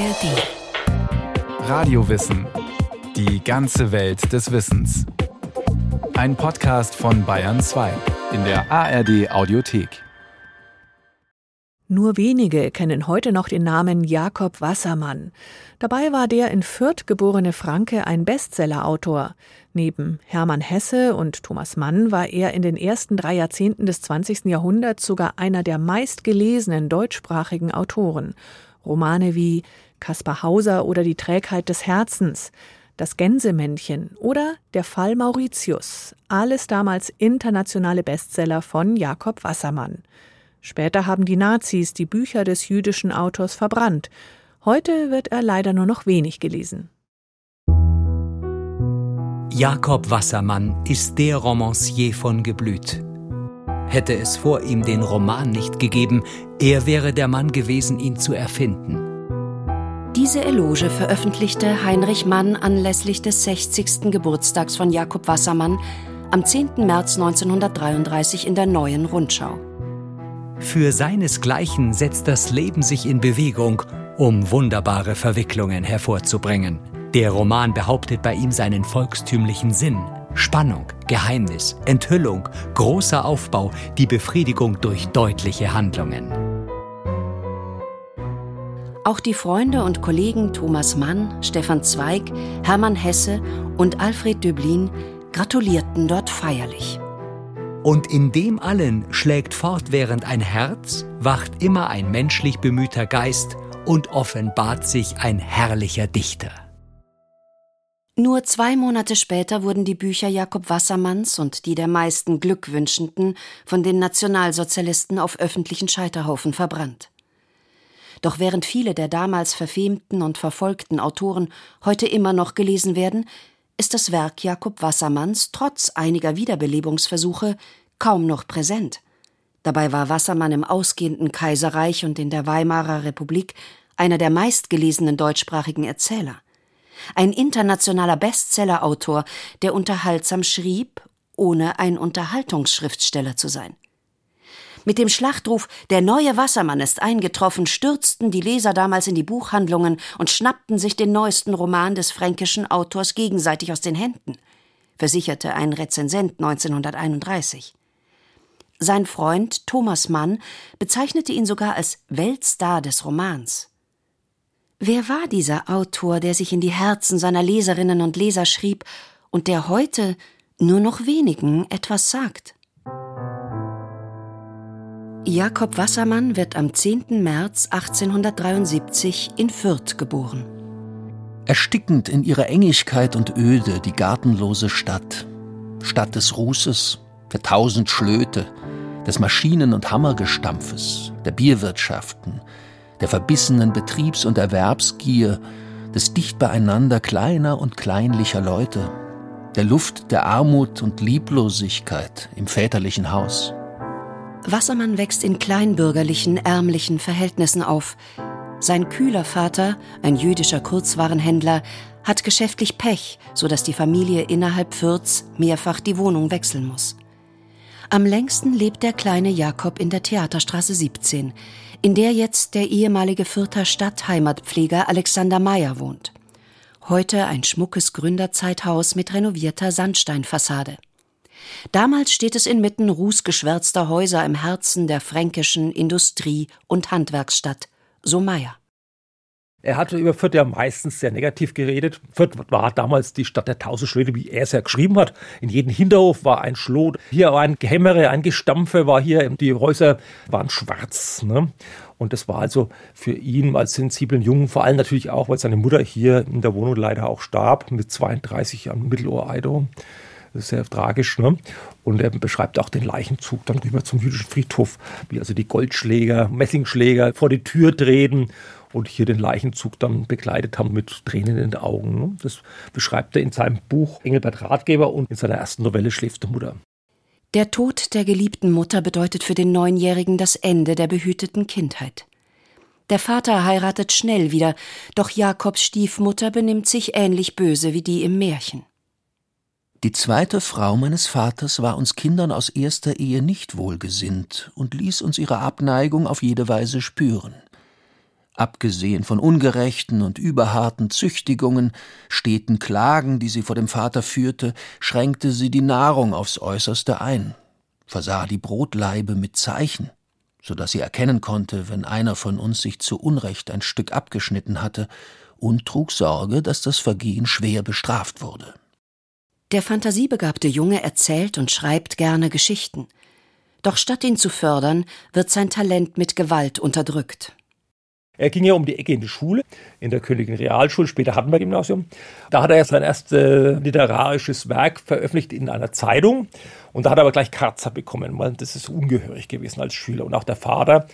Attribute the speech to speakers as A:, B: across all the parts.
A: ARD.
B: Radiowissen. Die ganze Welt des Wissens. Ein Podcast von Bayern 2 in der ARD Audiothek.
A: Nur wenige kennen heute noch den Namen Jakob Wassermann. Dabei war der in Fürth geborene Franke ein Bestsellerautor. Neben Hermann Hesse und Thomas Mann war er in den ersten drei Jahrzehnten des 20. Jahrhunderts sogar einer der meistgelesenen deutschsprachigen Autoren. Romane wie Kaspar Hauser oder Die Trägheit des Herzens, Das Gänsemännchen oder Der Fall Mauritius, alles damals internationale Bestseller von Jakob Wassermann. Später haben die Nazis die Bücher des jüdischen Autors verbrannt. Heute wird er leider nur noch wenig gelesen.
C: Jakob Wassermann ist der Romancier von Geblüt. Hätte es vor ihm den Roman nicht gegeben, er wäre der Mann gewesen, ihn zu erfinden.
D: Diese Eloge veröffentlichte Heinrich Mann anlässlich des 60. Geburtstags von Jakob Wassermann am 10. März 1933 in der Neuen Rundschau.
C: Für seinesgleichen setzt das Leben sich in Bewegung, um wunderbare Verwicklungen hervorzubringen. Der Roman behauptet bei ihm seinen volkstümlichen Sinn. Spannung, Geheimnis, Enthüllung, großer Aufbau, die Befriedigung durch deutliche Handlungen.
D: Auch die Freunde und Kollegen Thomas Mann, Stefan Zweig, Hermann Hesse und Alfred Döblin gratulierten dort feierlich.
C: Und in dem allen schlägt fortwährend ein Herz, wacht immer ein menschlich bemühter Geist und offenbart sich ein herrlicher Dichter.
D: Nur zwei Monate später wurden die Bücher Jakob Wassermanns und die der meisten Glückwünschenden von den Nationalsozialisten auf öffentlichen Scheiterhaufen verbrannt. Doch während viele der damals verfemten und verfolgten Autoren heute immer noch gelesen werden, ist das Werk Jakob Wassermanns trotz einiger Wiederbelebungsversuche kaum noch präsent. Dabei war Wassermann im ausgehenden Kaiserreich und in der Weimarer Republik einer der meistgelesenen deutschsprachigen Erzähler. Ein internationaler Bestsellerautor, der unterhaltsam schrieb, ohne ein Unterhaltungsschriftsteller zu sein. Mit dem Schlachtruf Der neue Wassermann ist eingetroffen, stürzten die Leser damals in die Buchhandlungen und schnappten sich den neuesten Roman des fränkischen Autors gegenseitig aus den Händen, versicherte ein Rezensent 1931. Sein Freund Thomas Mann bezeichnete ihn sogar als Weltstar des Romans. Wer war dieser Autor, der sich in die Herzen seiner Leserinnen und Leser schrieb und der heute nur noch wenigen etwas sagt? Jakob Wassermann wird am 10. März 1873 in Fürth geboren.
E: Erstickend in ihrer Engigkeit und Öde die gartenlose Stadt. Stadt des Rußes, der tausend Schlöte, des Maschinen- und Hammergestampfes, der Bierwirtschaften, der verbissenen Betriebs- und Erwerbsgier, des dicht beieinander kleiner und kleinlicher Leute, der Luft der Armut und Lieblosigkeit im väterlichen Haus.
D: Wassermann wächst in kleinbürgerlichen, ärmlichen Verhältnissen auf. Sein kühler Vater, ein jüdischer Kurzwarenhändler, hat geschäftlich Pech, so dass die Familie innerhalb Fürths mehrfach die Wohnung wechseln muss. Am längsten lebt der kleine Jakob in der Theaterstraße 17, in der jetzt der ehemalige Fürther Stadtheimatpfleger Alexander Meyer wohnt. Heute ein schmuckes Gründerzeithaus mit renovierter Sandsteinfassade. Damals steht es inmitten rußgeschwärzter Häuser im Herzen der fränkischen Industrie- und Handwerksstadt, so Meyer.
F: Er hatte über Fürth ja meistens sehr negativ geredet. Fürth war damals die Stadt der tausend Schlöte, wie er es ja geschrieben hat. In jedem Hinterhof war ein Schlot. Hier war ein Gehämmere, ein Gestampfe, war hier, die Häuser waren schwarz. Ne? Und das war also für ihn als sensiblen Jungen, vor allem natürlich auch, weil seine Mutter hier in der Wohnung leider auch starb, mit 32 an Mittelohreidung. Sehr tragisch. Ne? Und er beschreibt auch den Leichenzug dann rüber zum jüdischen Friedhof, wie also die Goldschläger, Messingschläger vor die Tür treten und hier den Leichenzug dann begleitet haben mit Tränen in den Augen. Ne? Das beschreibt er in seinem Buch Engelbert Ratgeber und in seiner ersten Novelle Schläfste Mutter.
D: Der Tod der geliebten Mutter bedeutet für den Neunjährigen das Ende der behüteten Kindheit. Der Vater heiratet schnell wieder, doch Jakobs Stiefmutter benimmt sich ähnlich böse wie die im Märchen.
E: Die zweite Frau meines Vaters war uns Kindern aus erster Ehe nicht wohlgesinnt und ließ uns ihre Abneigung auf jede Weise spüren. Abgesehen von ungerechten und überharten Züchtigungen, steten Klagen, die sie vor dem Vater führte, schränkte sie die Nahrung aufs äußerste ein, versah die Brotlaibe mit Zeichen, so dass sie erkennen konnte, wenn einer von uns sich zu Unrecht ein Stück abgeschnitten hatte, und trug Sorge, dass das Vergehen schwer bestraft wurde.
D: Der fantasiebegabte Junge erzählt und schreibt gerne Geschichten. Doch statt ihn zu fördern, wird sein Talent mit Gewalt unterdrückt.
F: Er ging ja um die Ecke in die Schule, in der Königin Realschule, später Hattenberg-Gymnasium. Da hat er sein erstes literarisches Werk veröffentlicht in einer Zeitung. Und da hat er aber gleich Karzer bekommen, weil das ist ungehörig gewesen als Schüler. Und auch der Vater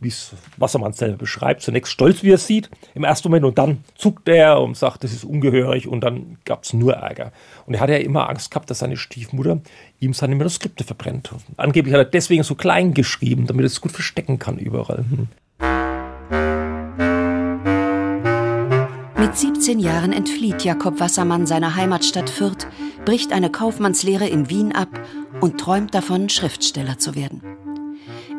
F: wie es Wassermann selber beschreibt, zunächst stolz, wie er es sieht, im ersten Moment. Und dann zuckt er und sagt, das ist ungehörig. Und dann gab es nur Ärger. Und er hatte ja immer Angst gehabt, dass seine Stiefmutter ihm seine Manuskripte verbrennt. Angeblich hat er deswegen so klein geschrieben, damit er es gut verstecken kann überall. Hm.
D: Mit 17 Jahren entflieht Jakob Wassermann seiner Heimatstadt Fürth, bricht eine Kaufmannslehre in Wien ab und träumt davon, Schriftsteller zu werden.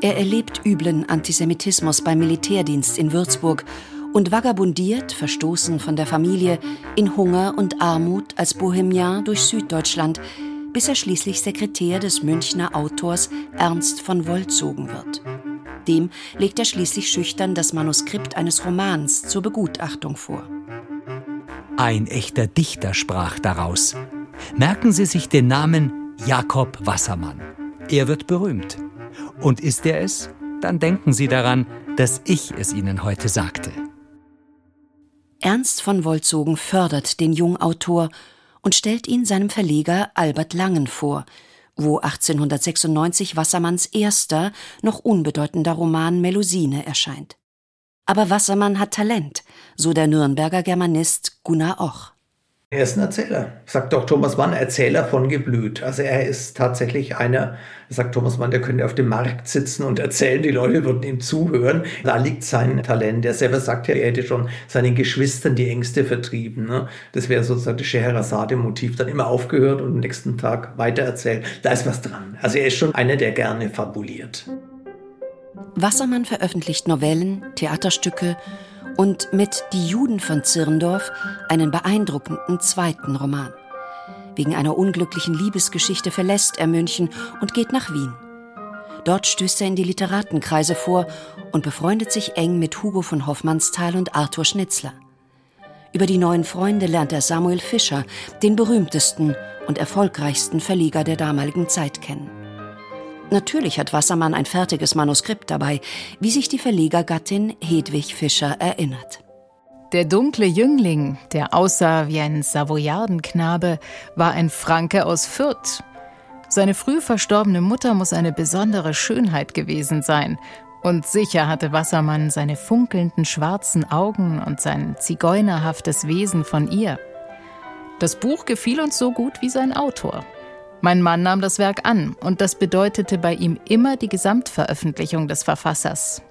D: Er erlebt üblen Antisemitismus beim Militärdienst in Würzburg und vagabundiert, verstoßen von der Familie, in Hunger und Armut als Bohemian durch Süddeutschland, bis er schließlich Sekretär des Münchner Autors Ernst von Wolzogen wird. Dem legt er schließlich schüchtern das Manuskript eines Romans zur Begutachtung vor.
C: Ein echter Dichter sprach daraus. Merken Sie sich den Namen Jakob Wassermann. Er wird berühmt. Und ist er es? Dann denken Sie daran, dass ich es Ihnen heute sagte.
D: Ernst von Wolzogen fördert den Jungautor und stellt ihn seinem Verleger Albert Langen vor, wo 1896 Wassermanns erster, noch unbedeutender Roman Melusine erscheint. Aber Wassermann hat Talent, so der Nürnberger Germanist Gunnar Och.
G: Er ist ein Erzähler, sagt doch Thomas Mann, Erzähler von Geblüt. Also er ist tatsächlich einer, sagt Thomas Mann, der könnte auf dem Markt sitzen und erzählen, die Leute würden ihm zuhören. Da liegt sein Talent. Er selber sagt ja, er hätte schon seinen Geschwistern die Ängste vertrieben. Ne? Das wäre sozusagen das Scheherazade-Motiv. Dann immer aufgehört und am nächsten Tag weitererzählt. Da ist was dran. Also er ist schon einer, der gerne fabuliert.
D: Wassermann veröffentlicht Novellen, Theaterstücke und mit Die Juden von Zirndorf einen beeindruckenden zweiten Roman. Wegen einer unglücklichen Liebesgeschichte verlässt er München und geht nach Wien. Dort stößt er in die Literatenkreise vor und befreundet sich eng mit Hugo von Hoffmannsthal und Arthur Schnitzler. Über die neuen Freunde lernt er Samuel Fischer, den berühmtesten und erfolgreichsten Verleger der damaligen Zeit kennen. Natürlich hat Wassermann ein fertiges Manuskript dabei, wie sich die Verlegergattin Hedwig Fischer erinnert.
H: Der dunkle Jüngling, der aussah wie ein Savoyardenknabe, war ein Franke aus Fürth. Seine früh verstorbene Mutter muss eine besondere Schönheit gewesen sein. Und sicher hatte Wassermann seine funkelnden schwarzen Augen und sein zigeunerhaftes Wesen von ihr. Das Buch gefiel uns so gut wie sein Autor. Mein Mann nahm das Werk an und das bedeutete bei ihm immer die Gesamtveröffentlichung des Verfassers.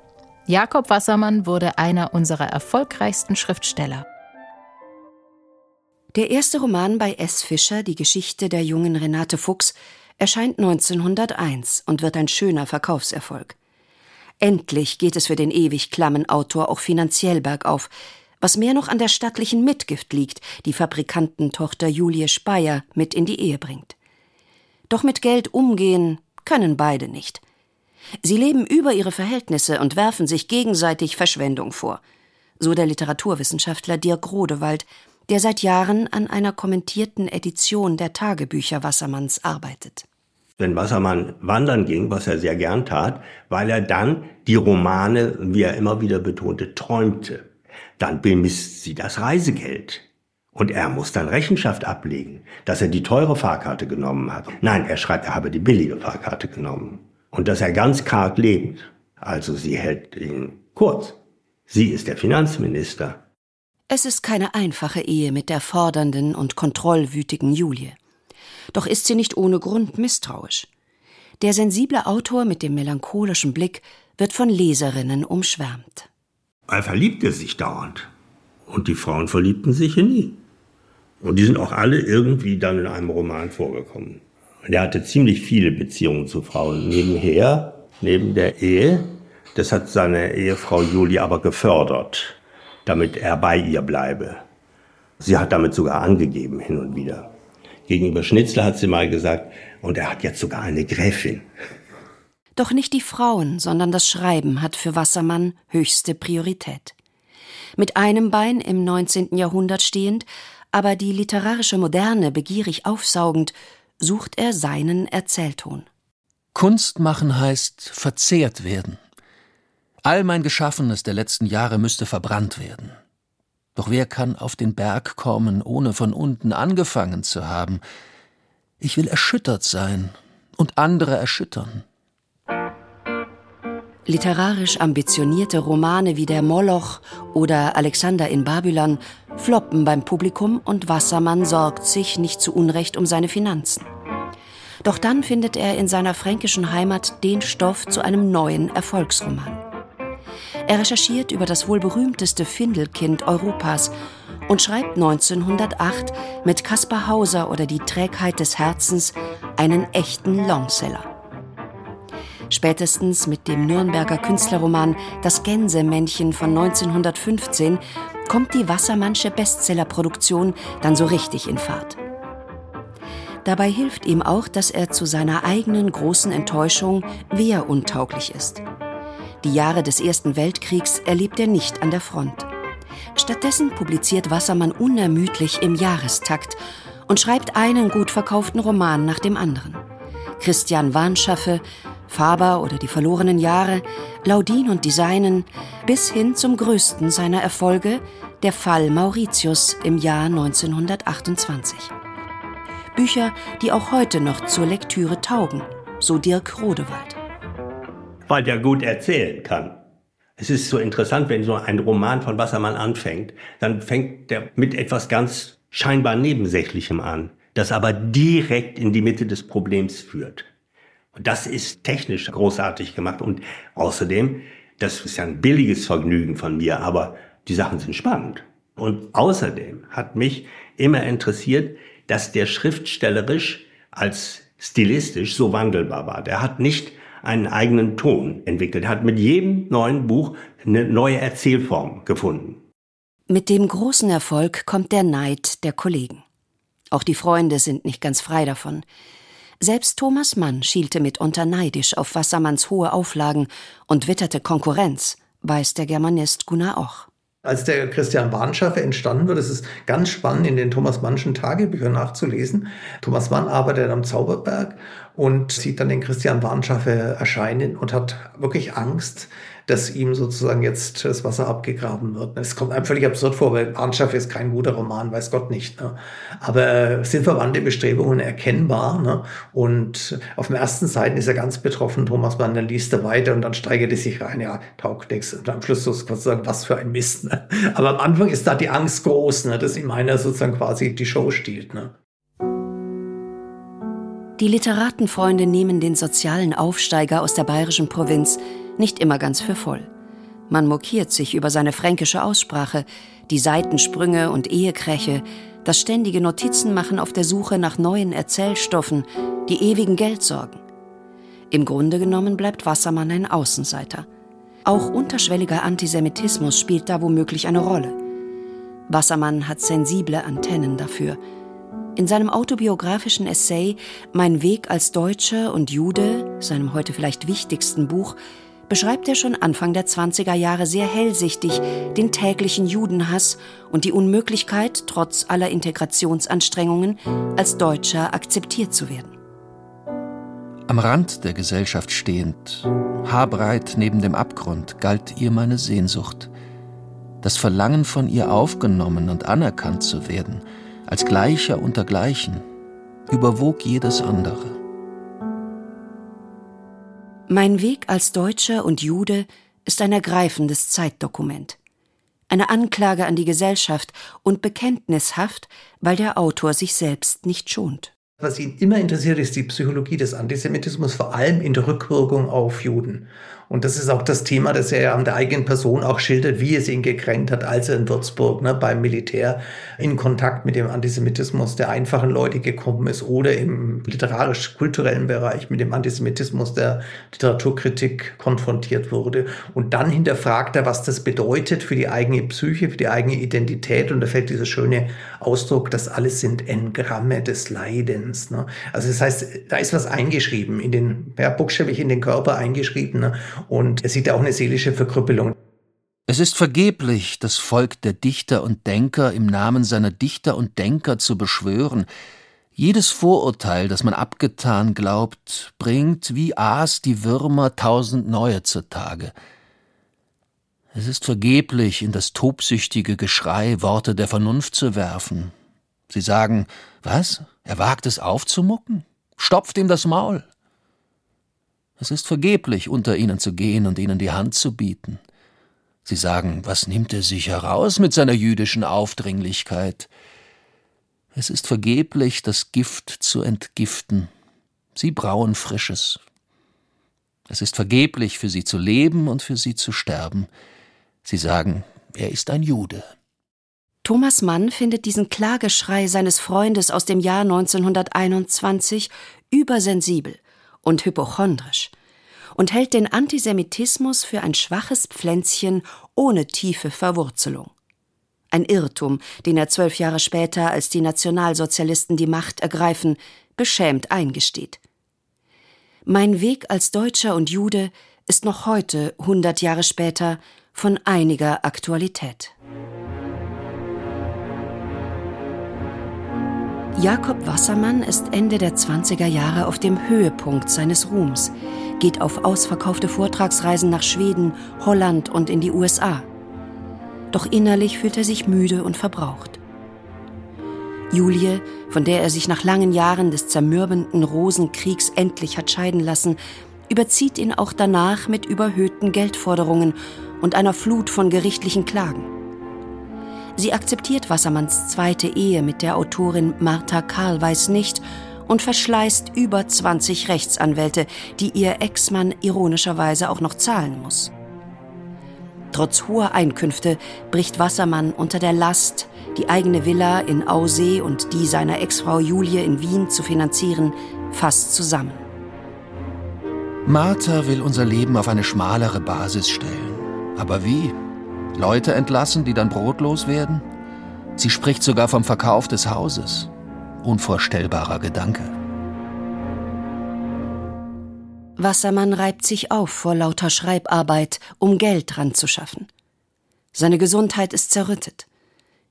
H: Jakob Wassermann wurde einer unserer erfolgreichsten Schriftsteller.
D: Der erste Roman bei S. Fischer, die Geschichte der jungen Renate Fuchs, erscheint 1901 und wird ein schöner Verkaufserfolg. Endlich geht es für den ewig klammen Autor auch finanziell bergauf, was mehr noch an der stattlichen Mitgift liegt, die Fabrikantentochter Julie Speyer mit in die Ehe bringt. Doch mit Geld umgehen können beide nicht. Sie leben über ihre Verhältnisse und werfen sich gegenseitig Verschwendung vor. So der Literaturwissenschaftler Dirk Rodewald, der seit Jahren an einer kommentierten Edition der Tagebücher Wassermanns arbeitet.
I: Wenn Wassermann wandern ging, was er sehr gern tat, weil er dann die Romane, wie er immer wieder betonte, träumte. Dann bemisst sie das Reisegeld. Und er muss dann Rechenschaft ablegen, dass er die teure Fahrkarte genommen hat. Nein, er schreibt, er habe die billige Fahrkarte genommen. Und dass er ganz karg lebt. Also sie hält ihn kurz. Sie ist der Finanzminister.
D: Es ist keine einfache Ehe mit der fordernden und kontrollwütigen Julie. Doch ist sie nicht ohne Grund misstrauisch. Der sensible Autor mit dem melancholischen Blick wird von Leserinnen umschwärmt.
I: Er verliebte sich dauernd. Und die Frauen verliebten sich in ihn. Und die sind auch alle irgendwie dann in einem Roman vorgekommen. Und er hatte ziemlich viele Beziehungen zu Frauen nebenher, neben der Ehe. Das hat seine Ehefrau Julie aber gefördert, damit er bei ihr bleibe. Sie hat damit sogar angegeben, hin und wieder. Gegenüber Schnitzler hat sie mal gesagt, und er hat jetzt sogar eine Gräfin.
D: Doch nicht die Frauen, sondern das Schreiben hat für Wassermann höchste Priorität. Mit einem Bein im 19. Jahrhundert stehend, aber die literarische Moderne begierig aufsaugend, sucht er seinen Erzählton.
E: Kunst machen heißt verzehrt werden. All mein Geschaffenes der letzten Jahre müsste verbrannt werden. Doch wer kann auf den Berg kommen, ohne von unten angefangen zu haben? Ich will erschüttert sein und andere erschüttern.
D: Literarisch ambitionierte Romane wie der Moloch oder Alexander in Babylon floppen beim Publikum und Wassermann sorgt sich nicht zu Unrecht um seine Finanzen. Doch dann findet er in seiner fränkischen Heimat den Stoff zu einem neuen Erfolgsroman. Er recherchiert über das wohl berühmteste Findelkind Europas und schreibt 1908 mit Caspar Hauser oder Die Trägheit des Herzens einen echten Longseller. Spätestens mit dem Nürnberger Künstlerroman Das Gänsemännchen von 1915 kommt die Wassermannsche Bestsellerproduktion dann so richtig in Fahrt. Dabei hilft ihm auch, dass er zu seiner eigenen großen Enttäuschung wehruntauglich ist. Die Jahre des Ersten Weltkriegs erlebt er nicht an der Front. Stattdessen publiziert Wassermann unermüdlich im Jahrestakt und schreibt einen gut verkauften Roman nach dem anderen. Christian Warnschaffe Faber oder die verlorenen Jahre, Laudin und Designen, bis hin zum größten seiner Erfolge, der Fall Mauritius im Jahr 1928. Bücher, die auch heute noch zur Lektüre taugen, so Dirk Rodewald.
I: Weil der gut erzählen kann. Es ist so interessant, wenn so ein Roman von Wassermann anfängt, dann fängt der mit etwas ganz scheinbar Nebensächlichem an, das aber direkt in die Mitte des Problems führt. Und das ist technisch großartig gemacht. Und außerdem, das ist ja ein billiges Vergnügen von mir, aber die Sachen sind spannend. Und außerdem hat mich immer interessiert, dass der schriftstellerisch als stilistisch so wandelbar war. Der hat nicht einen eigenen Ton entwickelt. Hat mit jedem neuen Buch eine neue Erzählform gefunden.
D: Mit dem großen Erfolg kommt der Neid der Kollegen. Auch die Freunde sind nicht ganz frei davon. Selbst Thomas Mann schielte mitunter neidisch auf Wassermanns hohe Auflagen und witterte Konkurrenz, weiß der Germanist Gunnar Och.
G: Als der Christian Bahnschaffe entstanden wird, ist es ganz spannend, in den Thomas Mannschen Tagebüchern nachzulesen. Thomas Mann arbeitet am Zauberberg und sieht dann den Christian Bahnschaffe erscheinen und hat wirklich Angst, dass ihm sozusagen jetzt das Wasser abgegraben wird. Es kommt einem völlig absurd vor, weil Arnschaff ist kein guter Roman, weiß Gott nicht. Ne? Aber äh, sind verwandte Bestrebungen erkennbar. Ne? Und auf den ersten Seiten ist er ganz betroffen, Thomas Mann, dann liest er weiter und dann steigert er sich rein, ja, taugt nichts. Und am Schluss sozusagen, was für ein Mist. Ne? Aber am Anfang ist da die Angst groß, ne? dass ihm einer sozusagen quasi die Show stiehlt. Ne?
D: Die Literatenfreunde nehmen den sozialen Aufsteiger aus der bayerischen Provinz nicht immer ganz für voll. Man mokiert sich über seine fränkische Aussprache, die Seitensprünge und Ehekräche, das ständige Notizenmachen auf der Suche nach neuen Erzählstoffen, die ewigen Geldsorgen. Im Grunde genommen bleibt Wassermann ein Außenseiter. Auch unterschwelliger Antisemitismus spielt da womöglich eine Rolle. Wassermann hat sensible Antennen dafür. In seinem autobiografischen Essay Mein Weg als Deutscher und Jude, seinem heute vielleicht wichtigsten Buch, beschreibt er schon Anfang der 20er Jahre sehr hellsichtig den täglichen Judenhass und die Unmöglichkeit, trotz aller Integrationsanstrengungen, als Deutscher akzeptiert zu werden.
E: Am Rand der Gesellschaft stehend, haarbreit neben dem Abgrund, galt ihr meine Sehnsucht. Das Verlangen von ihr aufgenommen und anerkannt zu werden, als Gleicher unter Gleichen, überwog jedes andere.
D: Mein Weg als Deutscher und Jude ist ein ergreifendes Zeitdokument. Eine Anklage an die Gesellschaft und bekenntnishaft, weil der Autor sich selbst nicht schont.
G: Was ihn immer interessiert, ist die Psychologie des Antisemitismus, vor allem in der Rückwirkung auf Juden. Und das ist auch das Thema, das er ja an der eigenen Person auch schildert, wie es ihn gekränkt hat, als er in Würzburg ne, beim Militär in Kontakt mit dem Antisemitismus der einfachen Leute gekommen ist oder im literarisch-kulturellen Bereich mit dem Antisemitismus der Literaturkritik konfrontiert wurde. Und dann hinterfragt er, was das bedeutet für die eigene Psyche, für die eigene Identität. Und da fällt dieser schöne Ausdruck, das alles sind Engramme des Leidens. Ne? Also das heißt, da ist was eingeschrieben, in den, ja, buchstäblich in den Körper eingeschrieben. Ne? Und er sieht auch eine seelische Verkrüppelung.
E: Es ist vergeblich, das Volk der Dichter und Denker im Namen seiner Dichter und Denker zu beschwören. Jedes Vorurteil, das man abgetan glaubt, bringt wie Aas die Würmer tausend neue zutage. Es ist vergeblich, in das tobsüchtige Geschrei Worte der Vernunft zu werfen. Sie sagen, was? Er wagt es aufzumucken? Stopft ihm das Maul. Es ist vergeblich, unter ihnen zu gehen und ihnen die Hand zu bieten. Sie sagen, was nimmt er sich heraus mit seiner jüdischen Aufdringlichkeit? Es ist vergeblich, das Gift zu entgiften. Sie brauen Frisches. Es ist vergeblich, für sie zu leben und für sie zu sterben. Sie sagen, er ist ein Jude.
D: Thomas Mann findet diesen Klageschrei seines Freundes aus dem Jahr 1921 übersensibel und hypochondrisch und hält den Antisemitismus für ein schwaches Pflänzchen ohne tiefe Verwurzelung. Ein Irrtum, den er zwölf Jahre später, als die Nationalsozialisten die Macht ergreifen, beschämt eingesteht. Mein Weg als Deutscher und Jude ist noch heute, hundert Jahre später, von einiger Aktualität. Jakob Wassermann ist Ende der 20er Jahre auf dem Höhepunkt seines Ruhms, geht auf ausverkaufte Vortragsreisen nach Schweden, Holland und in die USA. Doch innerlich fühlt er sich müde und verbraucht. Julie, von der er sich nach langen Jahren des zermürbenden Rosenkriegs endlich hat scheiden lassen, überzieht ihn auch danach mit überhöhten Geldforderungen und einer Flut von gerichtlichen Klagen. Sie akzeptiert Wassermanns zweite Ehe mit der Autorin Martha Karlweis nicht und verschleißt über 20 Rechtsanwälte, die ihr Ex-Mann ironischerweise auch noch zahlen muss. Trotz hoher Einkünfte bricht Wassermann unter der Last, die eigene Villa in Aussee und die seiner Ex-Frau Julie in Wien zu finanzieren, fast zusammen.
E: Martha will unser Leben auf eine schmalere Basis stellen. Aber wie? Leute entlassen, die dann brotlos werden? Sie spricht sogar vom Verkauf des Hauses. Unvorstellbarer Gedanke.
D: Wassermann reibt sich auf vor lauter Schreibarbeit, um Geld ranzuschaffen. Seine Gesundheit ist zerrüttet.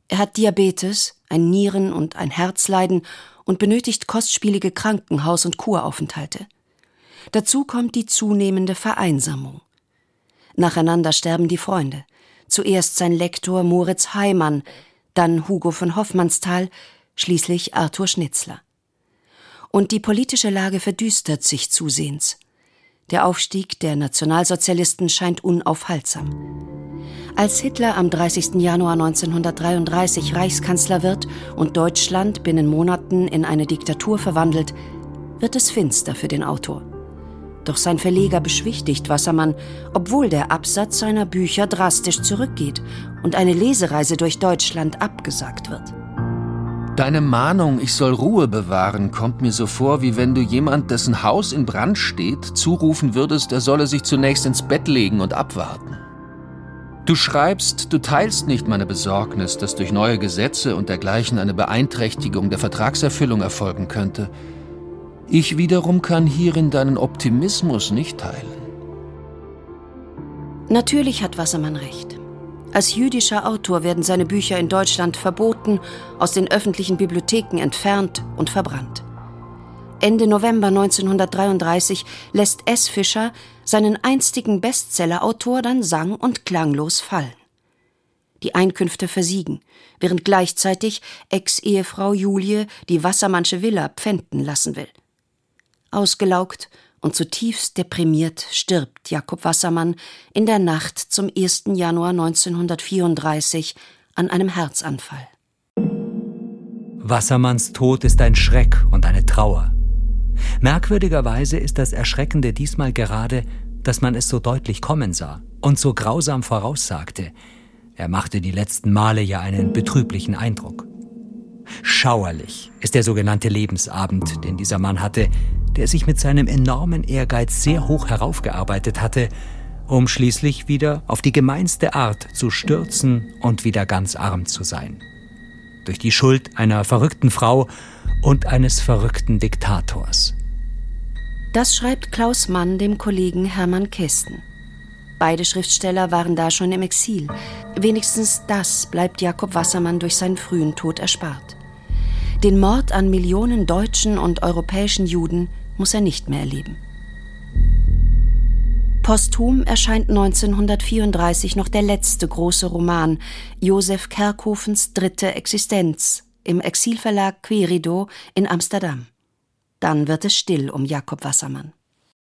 D: Er hat Diabetes, ein Nieren- und ein Herzleiden und benötigt kostspielige Krankenhaus- und Kuraufenthalte. Dazu kommt die zunehmende Vereinsamung. Nacheinander sterben die Freunde zuerst sein Lektor Moritz Heimann, dann Hugo von Hoffmannsthal, schließlich Arthur Schnitzler. Und die politische Lage verdüstert sich zusehends. Der Aufstieg der Nationalsozialisten scheint unaufhaltsam. Als Hitler am 30. Januar 1933 Reichskanzler wird und Deutschland binnen Monaten in eine Diktatur verwandelt, wird es finster für den Autor. Doch sein Verleger beschwichtigt Wassermann, obwohl der Absatz seiner Bücher drastisch zurückgeht und eine Lesereise durch Deutschland abgesagt wird.
E: Deine Mahnung, ich soll Ruhe bewahren, kommt mir so vor, wie wenn du jemand, dessen Haus in Brand steht, zurufen würdest, er solle sich zunächst ins Bett legen und abwarten. Du schreibst, du teilst nicht meine Besorgnis, dass durch neue Gesetze und dergleichen eine Beeinträchtigung der Vertragserfüllung erfolgen könnte. Ich wiederum kann hierin deinen Optimismus nicht teilen.
D: Natürlich hat Wassermann recht. Als jüdischer Autor werden seine Bücher in Deutschland verboten, aus den öffentlichen Bibliotheken entfernt und verbrannt. Ende November 1933 lässt S. Fischer seinen einstigen Bestsellerautor dann sang- und klanglos fallen. Die Einkünfte versiegen, während gleichzeitig Ex-Ehefrau Julie die Wassermannsche Villa pfänden lassen will. Ausgelaugt und zutiefst deprimiert stirbt Jakob Wassermann in der Nacht zum 1. Januar 1934 an einem Herzanfall.
C: Wassermanns Tod ist ein Schreck und eine Trauer. Merkwürdigerweise ist das Erschreckende diesmal gerade, dass man es so deutlich kommen sah und so grausam voraussagte. Er machte die letzten Male ja einen betrüblichen Eindruck. Schauerlich ist der sogenannte Lebensabend, den dieser Mann hatte, der sich mit seinem enormen Ehrgeiz sehr hoch heraufgearbeitet hatte, um schließlich wieder auf die gemeinste Art zu stürzen und wieder ganz arm zu sein. Durch die Schuld einer verrückten Frau und eines verrückten Diktators.
D: Das schreibt Klaus Mann dem Kollegen Hermann Kästen. Beide Schriftsteller waren da schon im Exil. Wenigstens das bleibt Jakob Wassermann durch seinen frühen Tod erspart. Den Mord an Millionen deutschen und europäischen Juden muss er nicht mehr erleben. Posthum erscheint 1934 noch der letzte große Roman, Josef Kerkhofens dritte Existenz, im Exilverlag Querido in Amsterdam. Dann wird es still um Jakob Wassermann.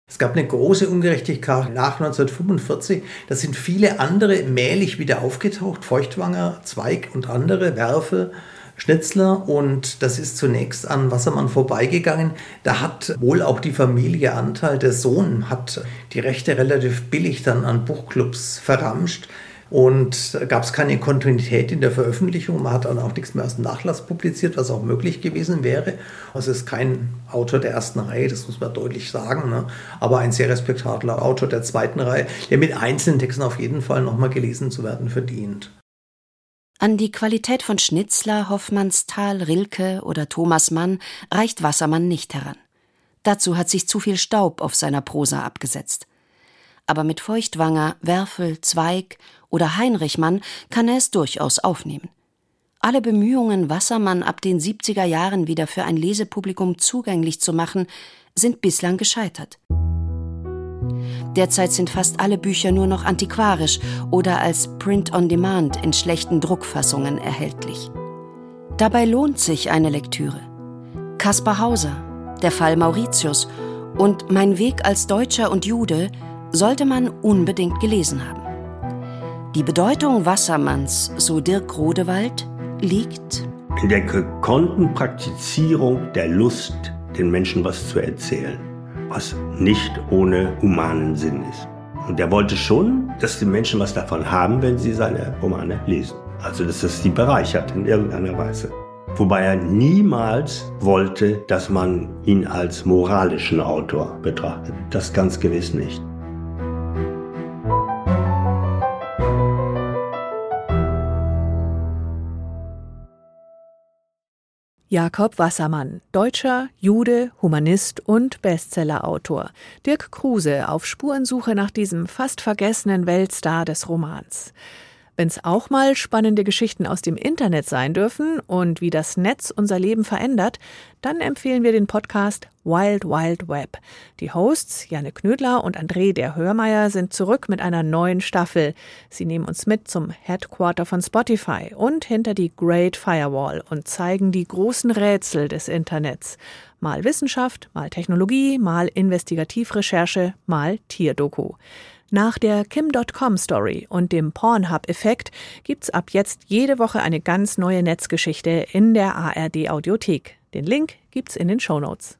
G: Es gab eine große Ungerechtigkeit nach 1945. Da sind viele andere mählich wieder aufgetaucht. Feuchtwanger, Zweig und andere, Werfe, Schnitzler und das ist zunächst an Wassermann vorbeigegangen. Da hat wohl auch die Familie Anteil. Der Sohn hat die Rechte relativ billig dann an Buchclubs verramscht. Und gab es keine Kontinuität in der Veröffentlichung. Man hat dann auch nichts mehr aus dem Nachlass publiziert, was auch möglich gewesen wäre. Also es ist kein Autor der ersten Reihe, das muss man deutlich sagen, ne? aber ein sehr respektabler Autor der zweiten Reihe, der mit einzelnen Texten auf jeden Fall nochmal gelesen zu werden verdient.
D: An die Qualität von Schnitzler, Hoffmannsthal, Rilke oder Thomas Mann reicht Wassermann nicht heran. Dazu hat sich zu viel Staub auf seiner Prosa abgesetzt. Aber mit Feuchtwanger, Werfel, Zweig oder Heinrich Mann kann er es durchaus aufnehmen. Alle Bemühungen, Wassermann ab den 70er Jahren wieder für ein Lesepublikum zugänglich zu machen, sind bislang gescheitert. Derzeit sind fast alle Bücher nur noch antiquarisch oder als Print on Demand in schlechten Druckfassungen erhältlich. Dabei lohnt sich eine Lektüre. Kaspar Hauser, Der Fall Mauritius und Mein Weg als Deutscher und Jude sollte man unbedingt gelesen haben. Die Bedeutung Wassermanns, so Dirk Rodewald, liegt
I: in der gekonnten Praktizierung der Lust, den Menschen was zu erzählen was nicht ohne humanen Sinn ist. Und er wollte schon, dass die Menschen was davon haben, wenn sie seine Romane lesen. Also, dass es sie bereichert in irgendeiner Weise. Wobei er niemals wollte, dass man ihn als moralischen Autor betrachtet. Das ganz gewiss nicht.
A: Jakob Wassermann, Deutscher, Jude, Humanist und Bestsellerautor. Dirk Kruse auf Spurensuche nach diesem fast vergessenen Weltstar des Romans. Wenn es auch mal spannende Geschichten aus dem Internet sein dürfen und wie das Netz unser Leben verändert, dann empfehlen wir den Podcast Wild Wild Web. Die Hosts Janne Knödler und André der Hörmeier sind zurück mit einer neuen Staffel. Sie nehmen uns mit zum Headquarter von Spotify und hinter die Great Firewall und zeigen die großen Rätsel des Internets. Mal Wissenschaft, mal Technologie, mal Investigativrecherche, mal Tierdoku. Nach der Kim.com-Story und dem Pornhub-Effekt gibt's ab jetzt jede Woche eine ganz neue Netzgeschichte in der ARD-Audiothek. Den Link gibt's in den Shownotes.